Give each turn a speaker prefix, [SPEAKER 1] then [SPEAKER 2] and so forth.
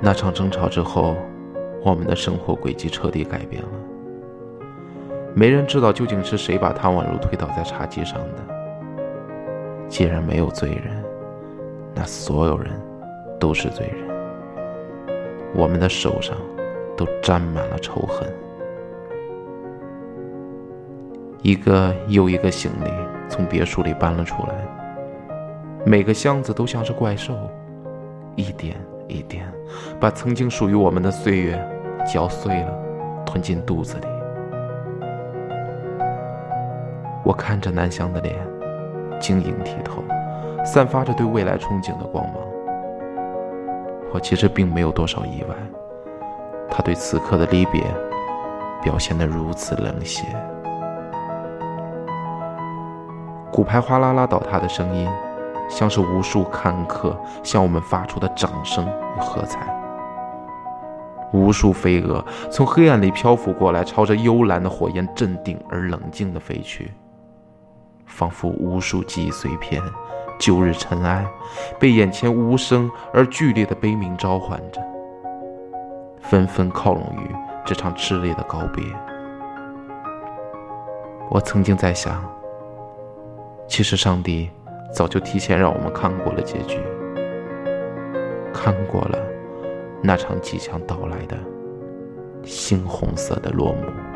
[SPEAKER 1] 那场争吵之后，我们的生活轨迹彻底改变了。没人知道究竟是谁把唐宛如推倒在茶几上的。既然没有罪人，那所有人都是罪人。我们的手上都沾满了仇恨。一个又一个行李从别墅里搬了出来，每个箱子都像是怪兽，一点一点把曾经属于我们的岁月嚼碎了，吞进肚子里。我看着南湘的脸，晶莹剔透，散发着对未来憧憬的光芒。我其实并没有多少意外，他对此刻的离别表现得如此冷血。骨牌哗啦啦倒塌的声音，像是无数看客向我们发出的掌声与喝彩。无数飞蛾从黑暗里漂浮过来，朝着幽蓝的火焰镇定而冷静地飞去，仿佛无数记忆碎片、旧日尘埃，被眼前无声而剧烈的悲鸣召唤着，纷纷靠拢于这场炽烈的告别。我曾经在想。其实，上帝早就提前让我们看过了结局，看过了那场即将到来的猩红色的落幕。